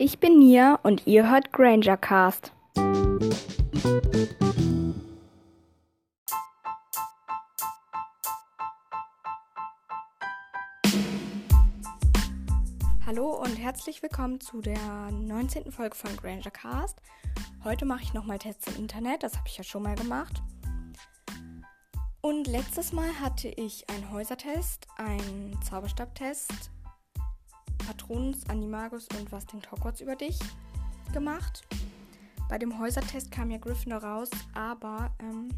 Ich bin Nia und ihr hört Granger Cast. Hallo und herzlich willkommen zu der 19. Folge von Granger Cast. Heute mache ich nochmal Tests im Internet, das habe ich ja schon mal gemacht. Und letztes Mal hatte ich einen Häusertest, einen Zauberstabtest, Patronus, Animagus und was denkt Hogwarts über dich gemacht. Bei dem Häusertest kam ja Gryffindor raus, aber ähm,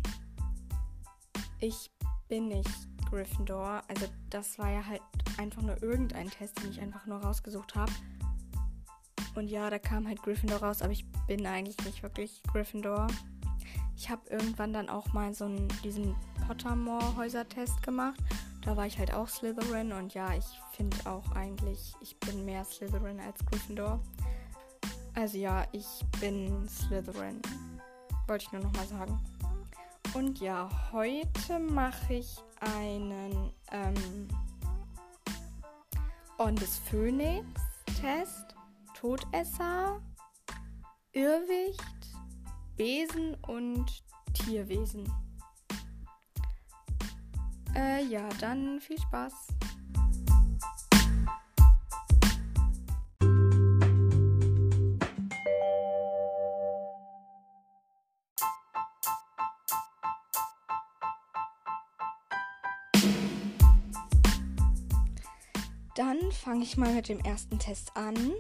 ich bin nicht Gryffindor. Also das war ja halt einfach nur irgendein Test, den ich einfach nur rausgesucht habe. Und ja, da kam halt Gryffindor raus, aber ich bin eigentlich nicht wirklich Gryffindor. Ich habe irgendwann dann auch mal so einen, diesen Pottermore-Häusertest gemacht. Da war ich halt auch Slytherin und ja, ich finde auch eigentlich, ich bin mehr Slytherin als Gryffindor. Also ja, ich bin Slytherin. Wollte ich nur nochmal sagen. Und ja, heute mache ich einen ähm, On des Phönix Test, Todesser, Irrwicht, Besen und Tierwesen. Äh, ja, dann viel Spaß. Dann fange ich mal mit dem ersten Test an.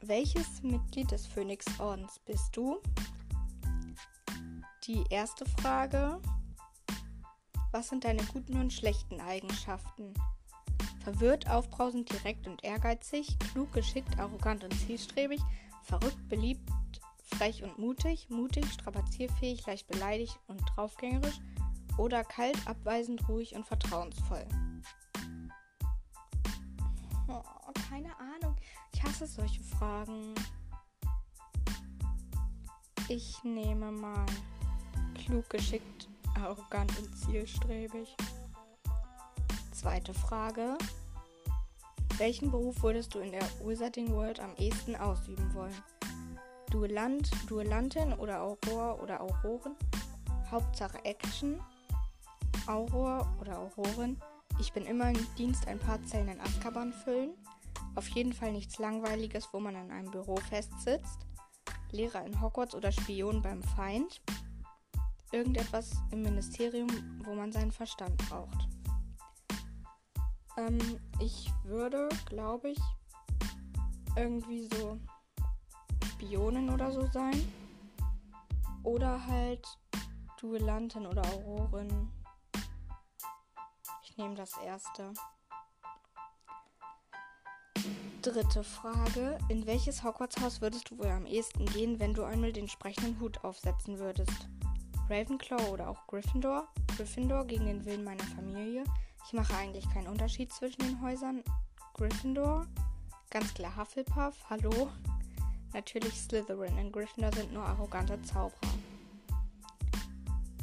Welches Mitglied des Phönixordens bist du? Die erste Frage. Was sind deine guten und schlechten Eigenschaften? Verwirrt, aufbrausend, direkt und ehrgeizig, klug, geschickt, arrogant und zielstrebig, verrückt, beliebt, frech und mutig, mutig, strapazierfähig, leicht beleidigt und draufgängerisch oder kalt, abweisend, ruhig und vertrauensvoll. Oh, keine Ahnung. Ich hasse solche Fragen. Ich nehme mal klug, geschickt, arrogant und zielstrebig. Zweite Frage. Welchen Beruf würdest du in der Wizarding World am ehesten ausüben wollen? Duellant, Duellantin oder Auror oder Auroren? Hauptsache Action. Auror oder Aurorin? Ich bin immer im Dienst ein paar Zellen in Azkaban füllen. Auf jeden Fall nichts Langweiliges, wo man in einem Büro festsitzt. Lehrer in Hogwarts oder Spion beim Feind irgendetwas im Ministerium, wo man seinen Verstand braucht. Ähm, ich würde, glaube ich, irgendwie so Spionin oder so sein. Oder halt Duellantin oder Aurorin. Ich nehme das erste. Dritte Frage. In welches Hogwarts-Haus würdest du wohl am ehesten gehen, wenn du einmal den sprechenden Hut aufsetzen würdest? Ravenclaw oder auch Gryffindor. Gryffindor gegen den Willen meiner Familie. Ich mache eigentlich keinen Unterschied zwischen den Häusern. Gryffindor. Ganz klar Hufflepuff. Hallo. Natürlich Slytherin. In Gryffindor sind nur arrogante Zauberer.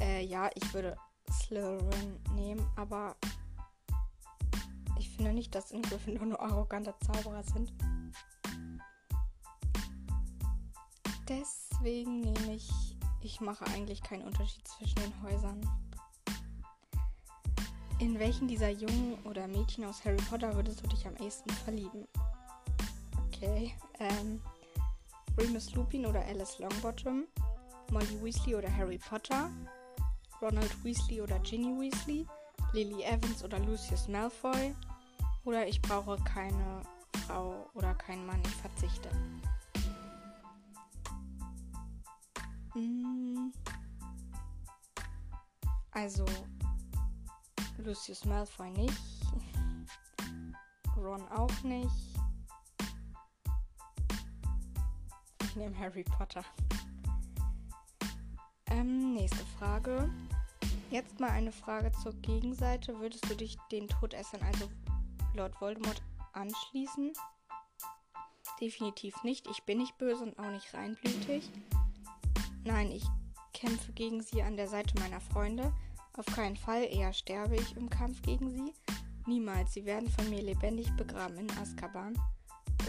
Äh, ja, ich würde Slytherin nehmen, aber ich finde nicht, dass in Gryffindor nur arrogante Zauberer sind. Deswegen nehme ich ich mache eigentlich keinen Unterschied zwischen den Häusern. In welchen dieser Jungen oder Mädchen aus Harry Potter würdest du dich am ehesten verlieben? Okay. Ähm, Remus Lupin oder Alice Longbottom? Molly Weasley oder Harry Potter? Ronald Weasley oder Ginny Weasley? Lily Evans oder Lucius Malfoy? Oder ich brauche keine Frau oder keinen Mann, ich verzichte. Also, Lucius Malfoy nicht. Ron auch nicht. Ich nehme Harry Potter. Ähm, nächste Frage. Jetzt mal eine Frage zur Gegenseite. Würdest du dich den Todessern, also Lord Voldemort, anschließen? Definitiv nicht. Ich bin nicht böse und auch nicht reinblütig. Nein, ich kämpfe gegen sie an der Seite meiner Freunde. Auf keinen Fall, eher sterbe ich im Kampf gegen sie. Niemals, sie werden von mir lebendig begraben in Azkaban.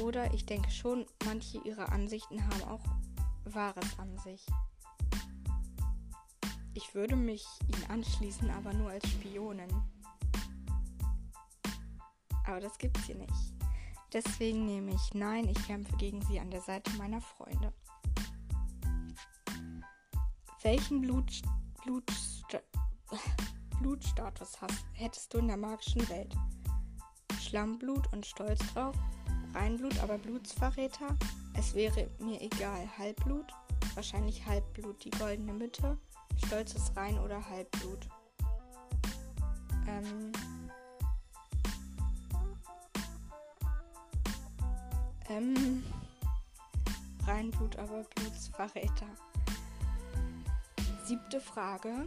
Oder ich denke schon, manche ihrer Ansichten haben auch Wahres an sich. Ich würde mich ihnen anschließen, aber nur als Spionin. Aber das gibt's hier nicht. Deswegen nehme ich Nein, ich kämpfe gegen sie an der Seite meiner Freunde. Welchen Blut, Blut, Blutstatus hast, hättest du in der magischen Welt? Schlammblut und Stolz drauf? Reinblut, aber Blutsverräter? Es wäre mir egal. Halbblut? Wahrscheinlich Halbblut, die goldene Mitte. Stolzes Rein oder Halbblut. Ähm. Ähm. Reinblut, aber Blutsverräter. Siebte Frage.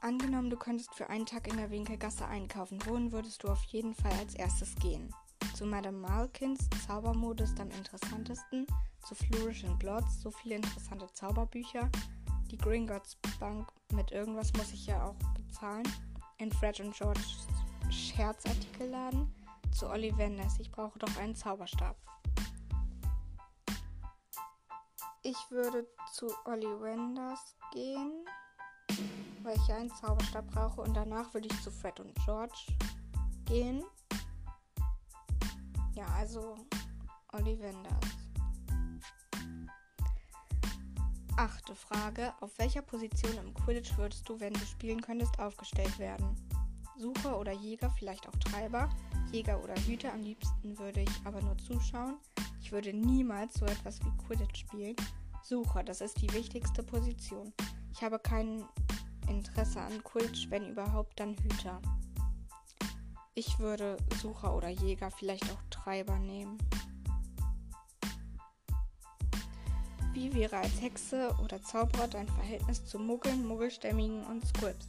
Angenommen, du könntest für einen Tag in der Winkelgasse einkaufen. Wohin würdest du auf jeden Fall als erstes gehen? Zu Madame Malkins Zaubermode ist am interessantesten. Zu Flourish and Blots, so viele interessante Zauberbücher. Die Gringotts Bank mit irgendwas muss ich ja auch bezahlen. In Fred und George Scherzartikelladen. Zu Ollivanders, ich brauche doch einen Zauberstab. Ich würde zu Ollivanders gehen, weil ich ja einen Zauberstab brauche. Und danach würde ich zu Fred und George gehen. Ja, also Ollivanders. Achte Frage. Auf welcher Position im Quidditch würdest du, wenn du spielen könntest, aufgestellt werden? Sucher oder Jäger, vielleicht auch Treiber, Jäger oder Hüter. Am liebsten würde ich aber nur zuschauen. Ich würde niemals so etwas wie Quidditch spielen. Sucher, das ist die wichtigste Position. Ich habe kein Interesse an Quidditch, wenn überhaupt, dann Hüter. Ich würde Sucher oder Jäger, vielleicht auch Treiber nehmen. Wie wäre als Hexe oder Zauberer dein Verhältnis zu Muggeln, Muggelstämmigen und Squibs?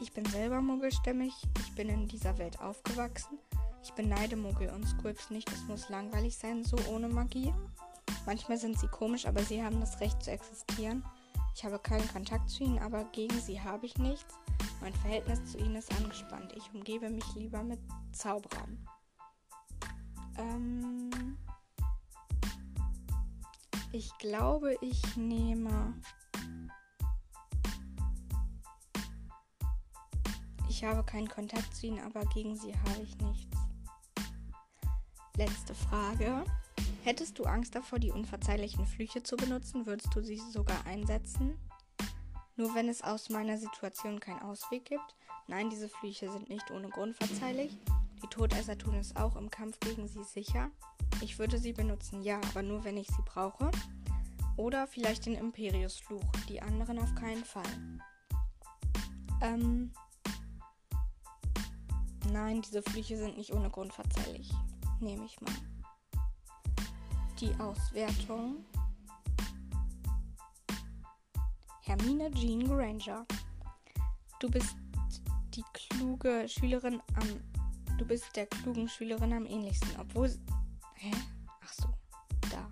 Ich bin selber muggelstämmig, ich bin in dieser Welt aufgewachsen. Ich beneide Muggel und Squibs nicht, es muss langweilig sein, so ohne Magie. Manchmal sind sie komisch, aber sie haben das Recht zu existieren. Ich habe keinen Kontakt zu ihnen, aber gegen sie habe ich nichts. Mein Verhältnis zu ihnen ist angespannt. Ich umgebe mich lieber mit Zauberern. Ähm ich glaube, ich nehme. Ich habe keinen Kontakt zu ihnen, aber gegen sie habe ich nichts. Letzte Frage. Hättest du Angst davor, die unverzeihlichen Flüche zu benutzen, würdest du sie sogar einsetzen? Nur wenn es aus meiner Situation keinen Ausweg gibt? Nein, diese Flüche sind nicht ohne Grund verzeihlich. Die Todesser tun es auch im Kampf gegen sie sicher. Ich würde sie benutzen, ja, aber nur wenn ich sie brauche. Oder vielleicht den Imperius-Fluch, die anderen auf keinen Fall. Ähm. Nein, diese Flüche sind nicht ohne Grund verzeihlich. Nehme ich mal die Auswertung. Hermine Jean Granger. Du bist die kluge Schülerin am. Du bist der klugen Schülerin am ähnlichsten, obwohl. Hä? Ach so, da.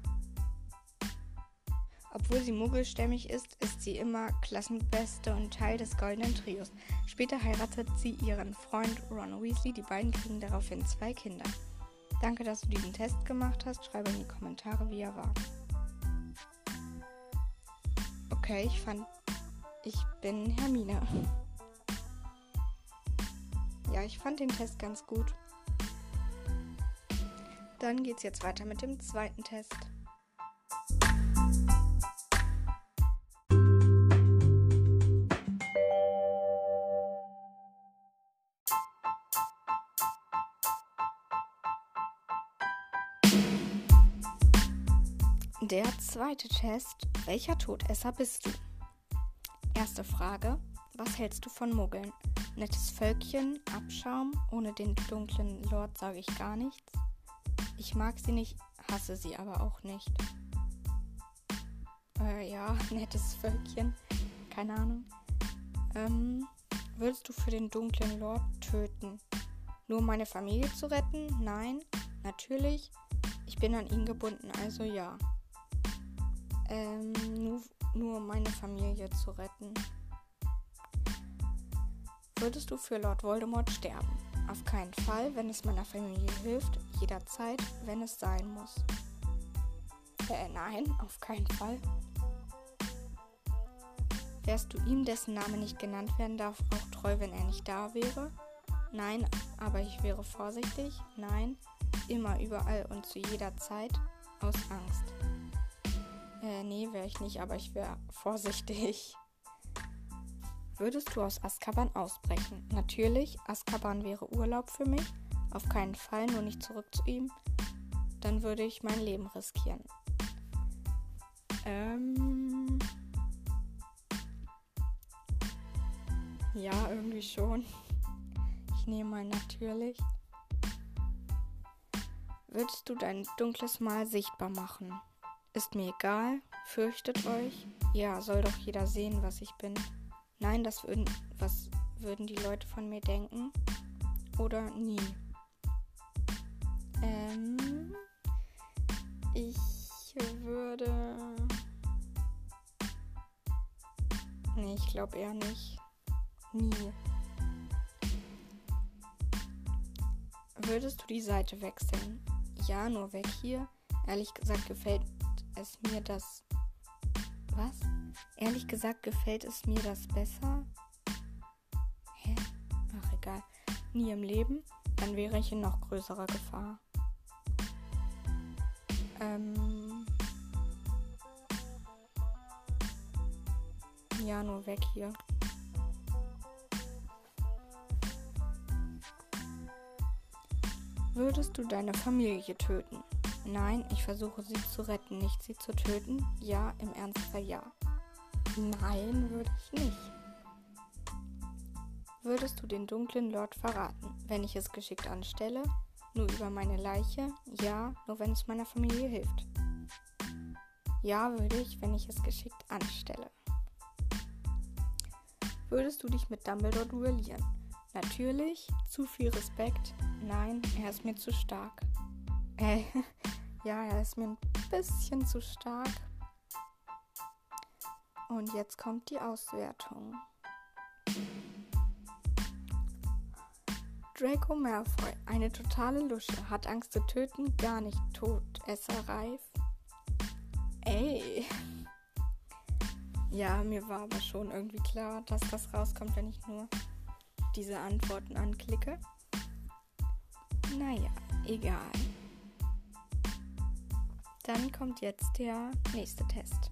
Obwohl sie muggelstämmig ist, ist sie immer Klassenbeste und Teil des Goldenen Trios. Später heiratet sie ihren Freund Ron Weasley. Die beiden kriegen daraufhin zwei Kinder. Danke, dass du diesen Test gemacht hast. Schreibe in die Kommentare, wie er war. Okay, ich fand. Ich bin Hermine. Ja, ich fand den Test ganz gut. Dann geht's jetzt weiter mit dem zweiten Test. Zweite Test. Welcher Todesser bist du? Erste Frage. Was hältst du von Muggeln? Nettes Völkchen, Abschaum, ohne den dunklen Lord sage ich gar nichts. Ich mag sie nicht, hasse sie aber auch nicht. Äh, ja, nettes Völkchen. Keine Ahnung. Ähm, würdest du für den dunklen Lord töten? Nur um meine Familie zu retten? Nein, natürlich. Ich bin an ihn gebunden, also ja ähm, nur, nur meine Familie zu retten. Würdest du für Lord Voldemort sterben? auf keinen Fall, wenn es meiner Familie hilft, jederzeit, wenn es sein muss. Äh, nein, auf keinen Fall. Wärst du ihm, dessen Name nicht genannt werden darf, auch treu, wenn er nicht da wäre? Nein, aber ich wäre vorsichtig. Nein, immer, überall und zu jeder Zeit aus Angst. Äh, nee, wäre ich nicht, aber ich wäre vorsichtig. Würdest du aus Azkaban ausbrechen? Natürlich, Azkaban wäre Urlaub für mich. Auf keinen Fall, nur nicht zurück zu ihm. Dann würde ich mein Leben riskieren. Ähm. Ja, irgendwie schon. Ich nehme mal natürlich. Würdest du dein dunkles Mal sichtbar machen? Ist mir egal. Fürchtet euch. Ja, soll doch jeder sehen, was ich bin. Nein, das würden, was würden die Leute von mir denken? Oder nie? Ähm, ich würde. Nee, ich glaube eher nicht. Nie. Würdest du die Seite wechseln? Ja, nur weg hier. Ehrlich gesagt gefällt es mir das. Was? Ehrlich gesagt gefällt es mir das besser. Hä? Ach egal. Nie im Leben. Dann wäre ich in noch größerer Gefahr. Ähm. Ja, nur weg hier. Würdest du deine Familie töten? Nein, ich versuche sie zu retten, nicht sie zu töten. Ja, im Ernstfall ja. Nein, würde ich nicht. Würdest du den dunklen Lord verraten, wenn ich es geschickt anstelle? Nur über meine Leiche? Ja, nur wenn es meiner Familie hilft. Ja, würde ich, wenn ich es geschickt anstelle. Würdest du dich mit Dumbledore duellieren? Natürlich, zu viel Respekt. Nein, er ist mir zu stark. Äh, ja, er ist mir ein bisschen zu stark. Und jetzt kommt die Auswertung. Draco Malfoy, eine totale Lusche, hat Angst zu töten, gar nicht tot, reif. Ey. Ja, mir war aber schon irgendwie klar, dass das rauskommt, wenn ich nur diese Antworten anklicke. Naja, egal. Dann kommt jetzt der nächste Test.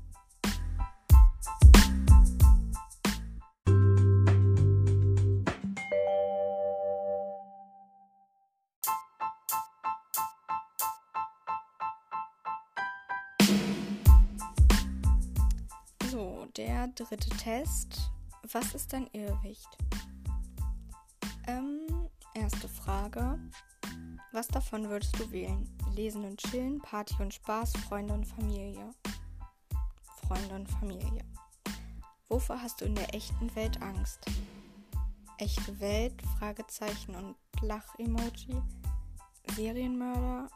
So, der dritte Test. Was ist dein Irrwicht? Ähm, erste Frage. Was davon würdest du wählen? Lesen und chillen, Party und Spaß, Freunde und Familie. Freunde und Familie. Wovor hast du in der echten Welt Angst? Echte Welt, Fragezeichen und Lach-Emoji, Serienmörder,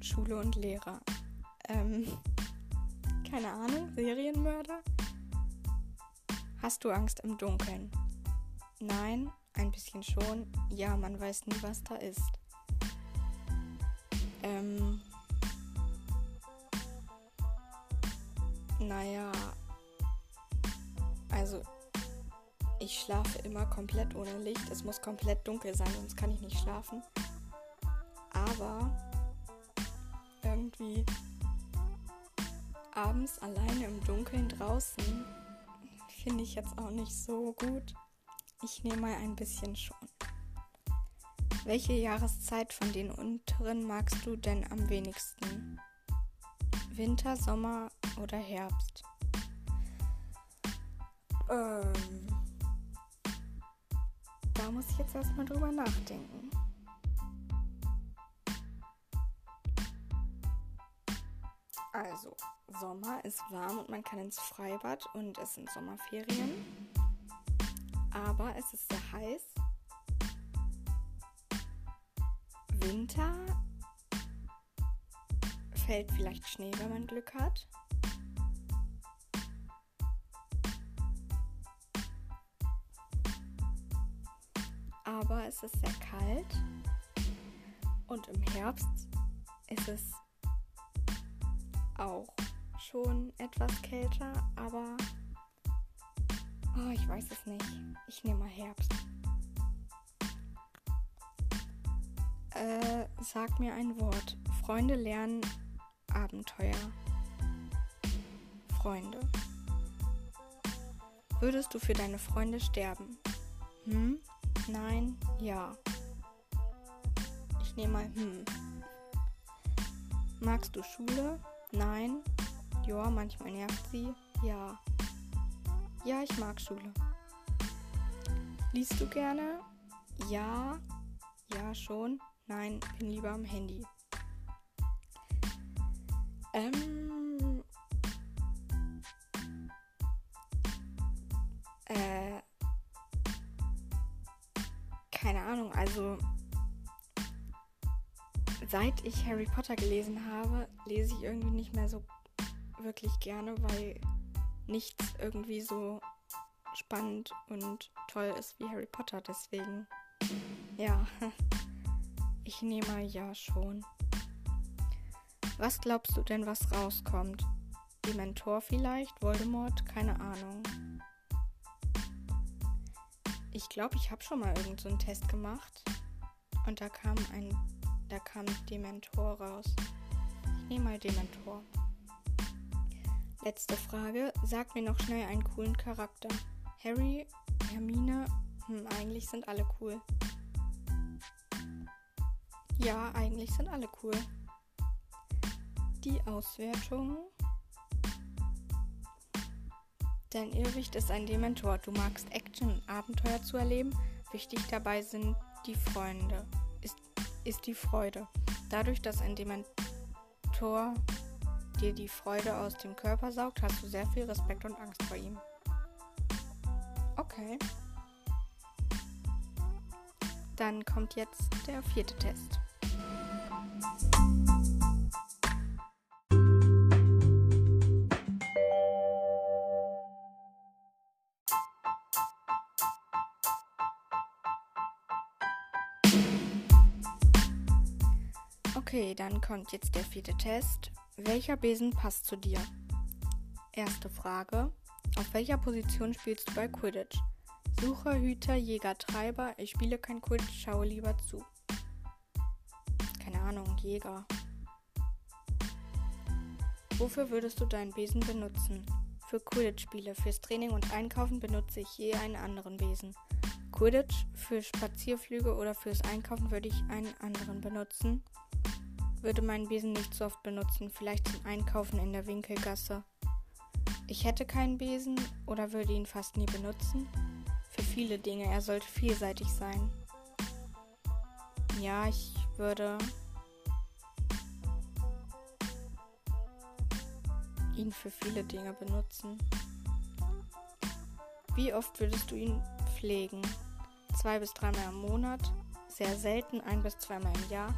Schule und Lehrer. Ähm, keine Ahnung, Serienmörder? Hast du Angst im Dunkeln? Nein, ein bisschen schon. Ja, man weiß nie, was da ist. Ähm. Naja. Also, ich schlafe immer komplett ohne Licht. Es muss komplett dunkel sein, sonst kann ich nicht schlafen. Aber irgendwie abends alleine im Dunkeln draußen finde ich jetzt auch nicht so gut. Ich nehme mal ein bisschen schon. Welche Jahreszeit von den unteren magst du denn am wenigsten? Winter, Sommer oder Herbst? Ähm, da muss ich jetzt erstmal drüber nachdenken. Also, Sommer ist warm und man kann ins Freibad und es sind Sommerferien aber es ist sehr heiß. Winter fällt vielleicht Schnee, wenn man Glück hat. aber es ist sehr kalt. Und im Herbst ist es auch schon etwas kälter, aber oh, ich weiß es nicht. Ich nehme mal Herbst. Äh, sag mir ein Wort. Freunde lernen Abenteuer. Freunde. Würdest du für deine Freunde sterben? Hm? Nein? Ja. Ich nehme mal hm. Magst du Schule? Nein. Ja, manchmal nervt sie. Ja. Ja, ich mag Schule. Liest du gerne? Ja. Ja, schon. Nein, bin lieber am Handy. Ähm. Äh. Keine Ahnung, also. Seit ich Harry Potter gelesen habe, lese ich irgendwie nicht mehr so wirklich gerne, weil nichts irgendwie so spannend und toll ist wie Harry Potter. Deswegen, ja. Ich nehme ja schon. Was glaubst du denn, was rauskommt? Dementor vielleicht? Voldemort? Keine Ahnung. Ich glaube, ich habe schon mal irgendeinen so Test gemacht. Und da kam ein. Da kam Dementor raus. Ich nehme mal Dementor. Letzte Frage. Sag mir noch schnell einen coolen Charakter. Harry, Hermine, hm, eigentlich sind alle cool. Ja, eigentlich sind alle cool. Die Auswertung. Dein Irrwicht ist ein Dementor. Du magst Action und Abenteuer zu erleben. Wichtig dabei sind die Freunde. Ist, ist die Freude. Dadurch, dass ein Dementor dir die Freude aus dem Körper saugt, hast du sehr viel Respekt und Angst vor ihm. Okay. Dann kommt jetzt der vierte Test. Okay, dann kommt jetzt der vierte Test. Welcher Besen passt zu dir? Erste Frage. Auf welcher Position spielst du bei Quidditch? Sucher, Hüter, Jäger, Treiber. Ich spiele kein Quidditch, schaue lieber zu. Ahnung, Jäger. Wofür würdest du deinen Besen benutzen? Für Quidditch-Spiele, fürs Training und Einkaufen benutze ich je einen anderen Besen. Quidditch, für Spazierflüge oder fürs Einkaufen würde ich einen anderen benutzen. Würde meinen Besen nicht so oft benutzen, vielleicht zum Einkaufen in der Winkelgasse. Ich hätte keinen Besen oder würde ihn fast nie benutzen. Für viele Dinge, er sollte vielseitig sein. Ja, ich würde ihn für viele Dinge benutzen. Wie oft würdest du ihn pflegen? Zwei bis dreimal im Monat, sehr selten ein bis zweimal im Jahr,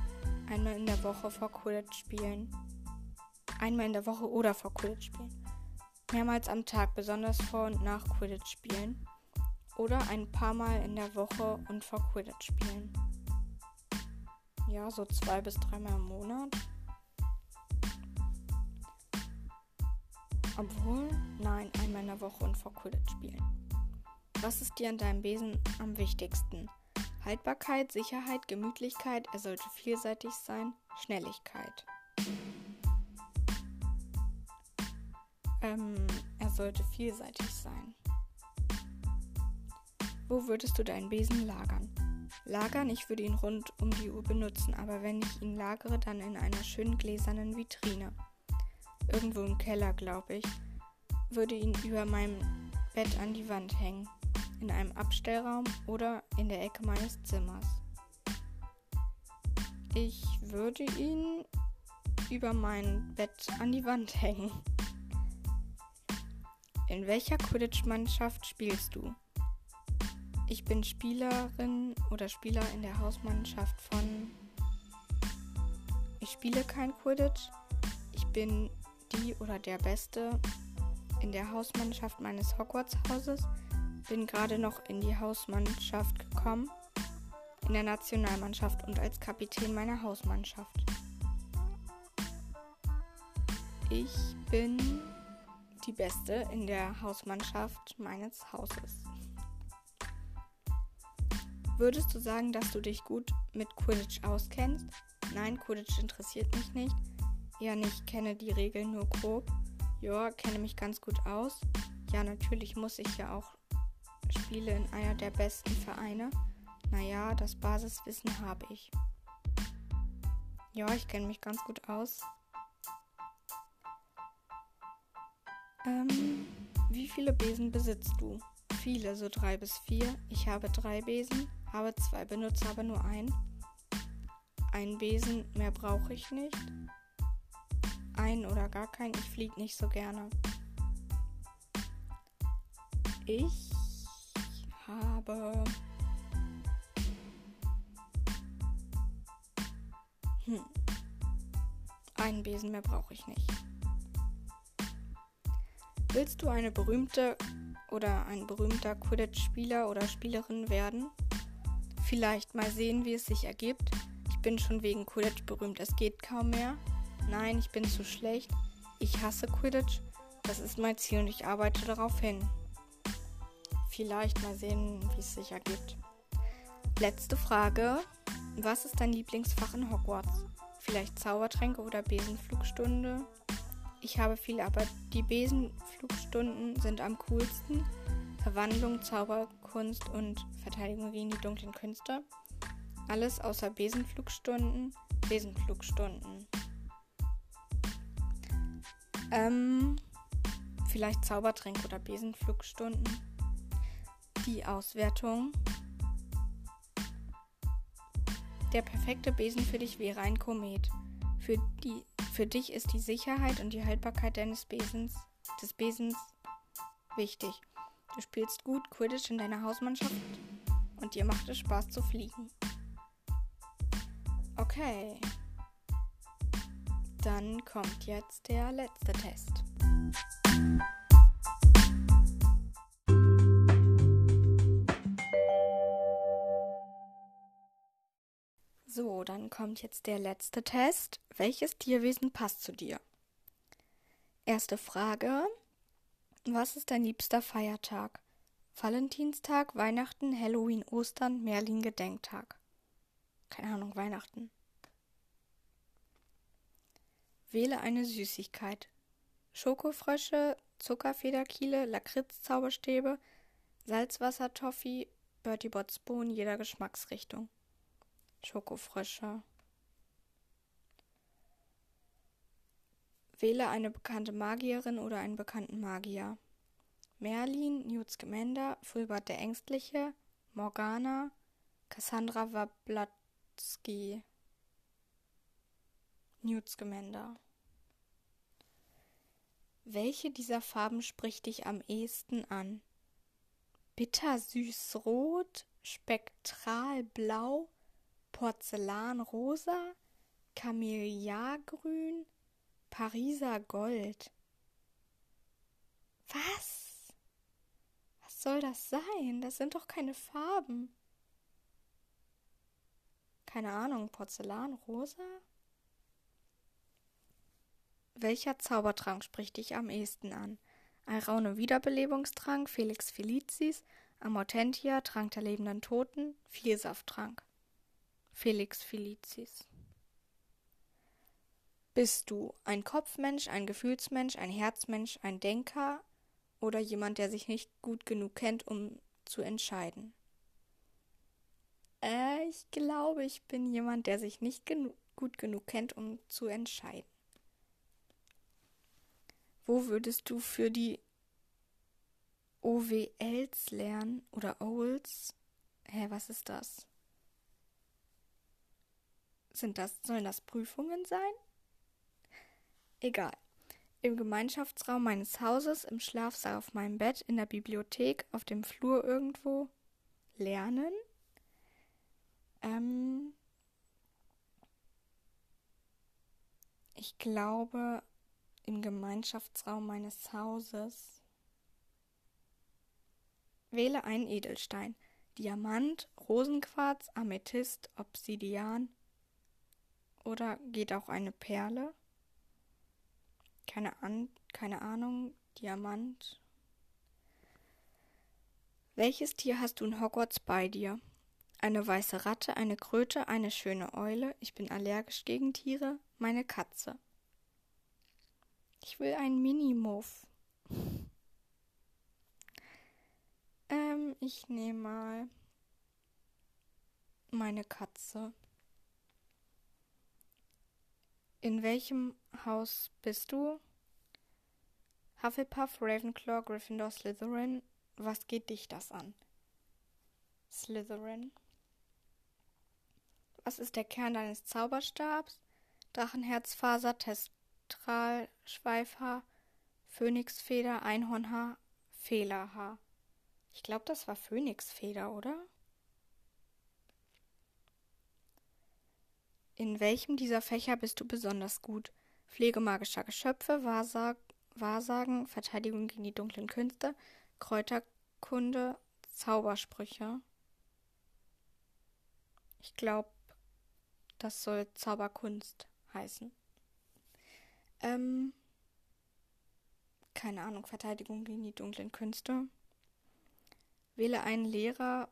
einmal in der Woche vor Quidditch spielen. Einmal in der Woche oder vor Quidditch spielen. Mehrmals am Tag, besonders vor und nach Quidditch spielen. Oder ein paar Mal in der Woche und vor Quidditch spielen. Ja, so zwei bis dreimal im Monat. Obwohl, nein, einmal in der Woche und vor Quidditch spielen. Was ist dir an deinem Besen am wichtigsten? Haltbarkeit, Sicherheit, Gemütlichkeit, er sollte vielseitig sein, Schnelligkeit. Ähm, er sollte vielseitig sein. Wo würdest du deinen Besen lagern? Lagern, ich würde ihn rund um die Uhr benutzen, aber wenn ich ihn lagere, dann in einer schönen gläsernen Vitrine irgendwo im Keller, glaube ich, würde ihn über meinem Bett an die Wand hängen, in einem Abstellraum oder in der Ecke meines Zimmers. Ich würde ihn über mein Bett an die Wand hängen. In welcher Quidditch-Mannschaft spielst du? Ich bin Spielerin oder Spieler in der Hausmannschaft von. Ich spiele kein Quidditch. Ich bin die oder der Beste in der Hausmannschaft meines Hogwarts-Hauses. Bin gerade noch in die Hausmannschaft gekommen. in der Nationalmannschaft und als Kapitän meiner Hausmannschaft? Ich bin die Beste in der Hausmannschaft meines Hauses. Würdest du sagen, dass du dich gut mit Quidditch auskennst? Nein, Quidditch interessiert mich nicht. Ja, nicht, kenne die Regeln nur grob. Ja, kenne mich ganz gut aus. Ja, natürlich muss ich ja auch spiele in einer der besten Vereine. Naja, das Basiswissen habe ich. Ja, ich kenne mich ganz gut aus. Ähm, wie viele Besen besitzt du? Viele, so drei bis vier. Ich habe drei Besen habe zwei Benutzer, aber nur einen. Ein Besen, mehr brauche ich nicht. Ein oder gar keinen, ich fliege nicht so gerne. Ich habe hm. einen Besen mehr brauche ich nicht. Willst du eine berühmte oder ein berühmter Quidditch-Spieler oder Spielerin werden? Vielleicht mal sehen, wie es sich ergibt. Ich bin schon wegen Quidditch berühmt. Es geht kaum mehr. Nein, ich bin zu schlecht. Ich hasse Quidditch. Das ist mein Ziel und ich arbeite darauf hin. Vielleicht mal sehen, wie es sich ergibt. Letzte Frage. Was ist dein Lieblingsfach in Hogwarts? Vielleicht Zaubertränke oder Besenflugstunde? Ich habe viele, aber die Besenflugstunden sind am coolsten. Verwandlung, Zauberkunst und Verteidigung gegen die dunklen Künste. Alles außer Besenflugstunden. Besenflugstunden. Ähm, vielleicht Zaubertränke oder Besenflugstunden. Die Auswertung. Der perfekte Besen für dich wäre ein Komet. Für, die, für dich ist die Sicherheit und die Haltbarkeit deines Besens, des Besens wichtig. Du spielst gut Quidditch in deiner Hausmannschaft und dir macht es Spaß zu fliegen. Okay. Dann kommt jetzt der letzte Test. So, dann kommt jetzt der letzte Test. Welches Tierwesen passt zu dir? Erste Frage. Was ist dein liebster Feiertag? Valentinstag, Weihnachten, Halloween, Ostern, Merlin Gedenktag. Keine Ahnung, Weihnachten. Wähle eine Süßigkeit. Schokofrösche, Zuckerfederkiele, Lakritz-Zauberstäbe, Salzwasser-Toffee, Bertie Bots Bohnen jeder Geschmacksrichtung. Schokofrösche. Wähle eine bekannte Magierin oder einen bekannten Magier. Merlin, Newt Scamander, Fulbert der Ängstliche, Morgana, Cassandra Wablatsky. Newt Scamander. Welche dieser Farben spricht dich am ehesten an? Bittersüßrot, spektralblau, Porzellanrosa, Camelliagrün, Pariser Gold. Was? Was soll das sein? Das sind doch keine Farben. Keine Ahnung, Porzellanrosa? Welcher Zaubertrank spricht dich am ehesten an? Alraune Wiederbelebungstrank, Felix Felicis, Amortentia, Trank der lebenden Toten, Vielsafttrank. Felix Felicis. Bist du ein Kopfmensch, ein Gefühlsmensch, ein Herzmensch, ein Denker oder jemand, der sich nicht gut genug kennt, um zu entscheiden? Äh, ich glaube, ich bin jemand, der sich nicht genu gut genug kennt, um zu entscheiden. Wo würdest du für die OWLs lernen oder OWLs? Hä, was ist das? Sind das, sollen das Prüfungen sein? Egal. Im Gemeinschaftsraum meines Hauses, im Schlafsaal auf meinem Bett, in der Bibliothek, auf dem Flur irgendwo lernen. Ähm ich glaube, im Gemeinschaftsraum meines Hauses. Wähle einen Edelstein. Diamant, Rosenquarz, Amethyst, Obsidian oder geht auch eine Perle? Keine, An keine Ahnung, Diamant. Welches Tier hast du in Hogwarts bei dir? Eine weiße Ratte, eine Kröte, eine schöne Eule. Ich bin allergisch gegen Tiere. Meine Katze. Ich will einen Minimuff. ähm, ich nehme mal meine Katze. In welchem Haus bist du? Hufflepuff, Ravenclaw, Gryffindor, Slytherin. Was geht dich das an? Slytherin. Was ist der Kern deines Zauberstabs? Drachenherzfaser, Testral, Schweifhaar, Phönixfeder, Einhornhaar, Fehlerhaar. Ich glaube, das war Phönixfeder, oder? In welchem dieser Fächer bist du besonders gut? Pflege magischer Geschöpfe, Wahrsag Wahrsagen, Verteidigung gegen die dunklen Künste, Kräuterkunde, Zaubersprüche. Ich glaube, das soll Zauberkunst heißen. Ähm, keine Ahnung, Verteidigung gegen die dunklen Künste. Wähle einen Lehrer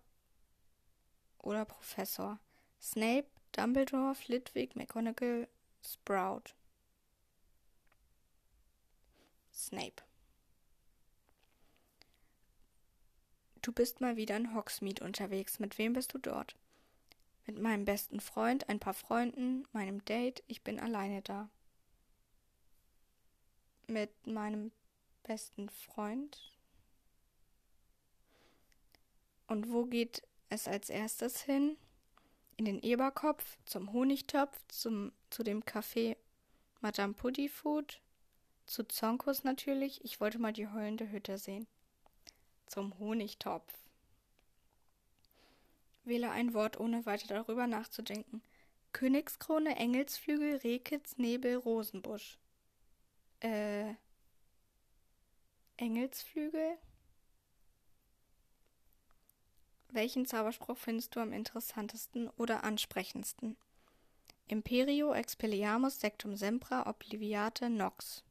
oder Professor. Snape, Dumbledore, Flitwick, McGonagall, Sprout. Snape. Du bist mal wieder in Hogsmeade unterwegs. Mit wem bist du dort? Mit meinem besten Freund, ein paar Freunden, meinem Date. Ich bin alleine da. Mit meinem besten Freund. Und wo geht es als erstes hin? In den Eberkopf, zum Honigtopf, zum, zu dem Café Madame Puddyfood, zu Zonkos natürlich. Ich wollte mal die heulende Hütte sehen. Zum Honigtopf. Wähle ein Wort, ohne weiter darüber nachzudenken. Königskrone, Engelsflügel, Rehkitz, Nebel, Rosenbusch. Äh. Engelsflügel? Welchen Zauberspruch findest du am interessantesten oder ansprechendsten? Imperio, Expelliarmus, Sectum Sempra, Obliviate, Nox.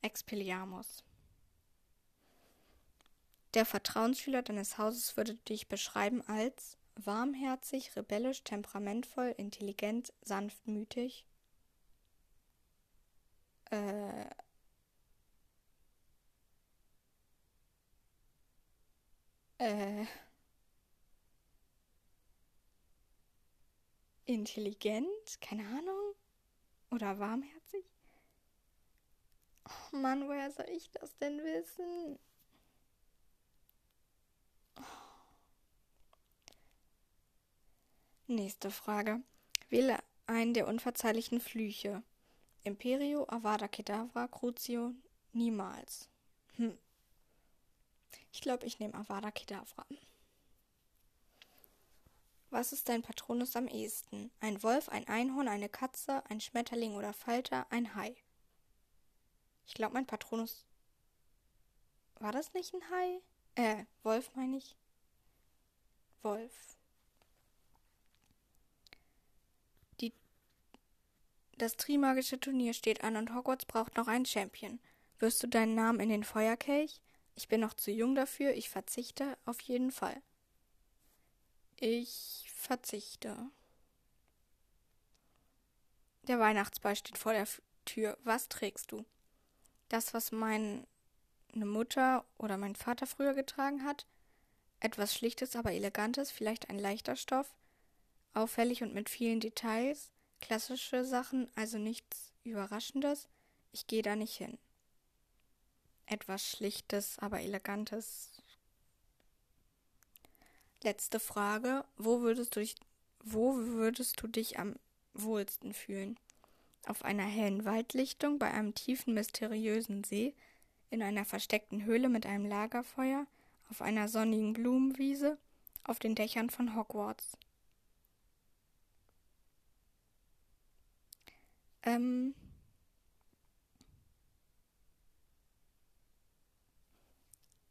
Expelliarmus. Der Vertrauensschüler deines Hauses würde dich beschreiben als warmherzig, rebellisch, temperamentvoll, intelligent, sanftmütig. Äh, äh, intelligent, keine Ahnung, oder warmherzig? Oh Mann, woher soll ich das denn wissen? Nächste Frage. Wähle einen der unverzeihlichen Flüche. Imperio, Avada Kedavra, Crucio, niemals. Hm. Ich glaube, ich nehme Avada Kedavra. Was ist dein Patronus am ehesten? Ein Wolf, ein Einhorn, eine Katze, ein Schmetterling oder Falter, ein Hai. Ich glaube, mein Patronus. War das nicht ein Hai? Äh, Wolf meine ich. Wolf. Die, das Trimagische Turnier steht an und Hogwarts braucht noch einen Champion. Wirst du deinen Namen in den Feuerkelch? Ich bin noch zu jung dafür, ich verzichte auf jeden Fall. Ich verzichte. Der Weihnachtsball steht vor der Tür. Was trägst du? das, was meine Mutter oder mein Vater früher getragen hat. Etwas Schlichtes, aber Elegantes, vielleicht ein leichter Stoff, auffällig und mit vielen Details, klassische Sachen, also nichts Überraschendes. Ich gehe da nicht hin. Etwas Schlichtes, aber Elegantes. Letzte Frage. Wo würdest du dich, wo würdest du dich am wohlsten fühlen? auf einer hellen Waldlichtung, bei einem tiefen, mysteriösen See, in einer versteckten Höhle mit einem Lagerfeuer, auf einer sonnigen Blumenwiese, auf den Dächern von Hogwarts. Ähm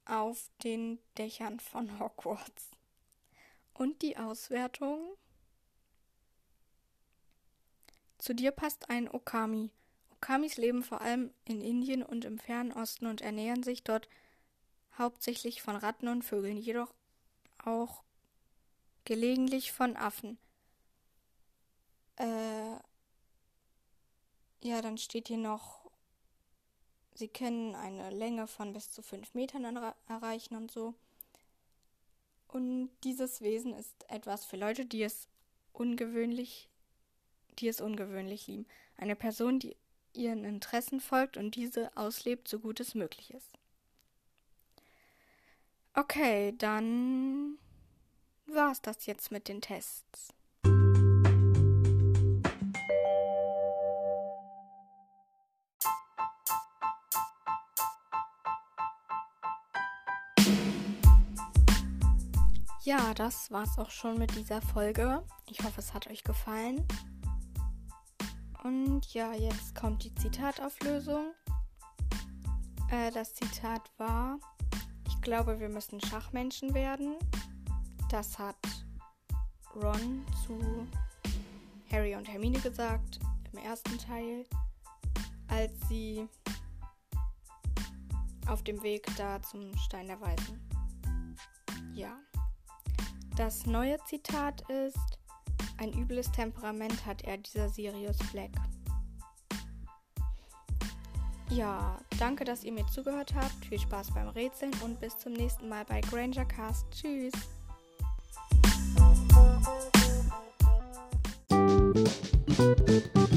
auf den Dächern von Hogwarts. Und die Auswertung? Zu dir passt ein Okami. Okamis leben vor allem in Indien und im Fernen Osten und ernähren sich dort hauptsächlich von Ratten und Vögeln, jedoch auch gelegentlich von Affen. Äh, ja, dann steht hier noch, sie können eine Länge von bis zu fünf Metern erreichen und so. Und dieses Wesen ist etwas für Leute, die es ungewöhnlich, die es ungewöhnlich lieben. Eine Person, die ihren Interessen folgt und diese auslebt, so gut es möglich ist. Okay, dann war es das jetzt mit den Tests. Ja, das war's auch schon mit dieser Folge. Ich hoffe, es hat euch gefallen. Und ja, jetzt kommt die Zitatauflösung. Äh, das Zitat war, ich glaube, wir müssen Schachmenschen werden. Das hat Ron zu Harry und Hermine gesagt im ersten Teil, als sie auf dem Weg da zum Stein der Weisen. Ja. Das neue Zitat ist, ein übles Temperament hat er, dieser Sirius Black. Ja, danke, dass ihr mir zugehört habt. Viel Spaß beim Rätseln und bis zum nächsten Mal bei Granger Cast. Tschüss. Musik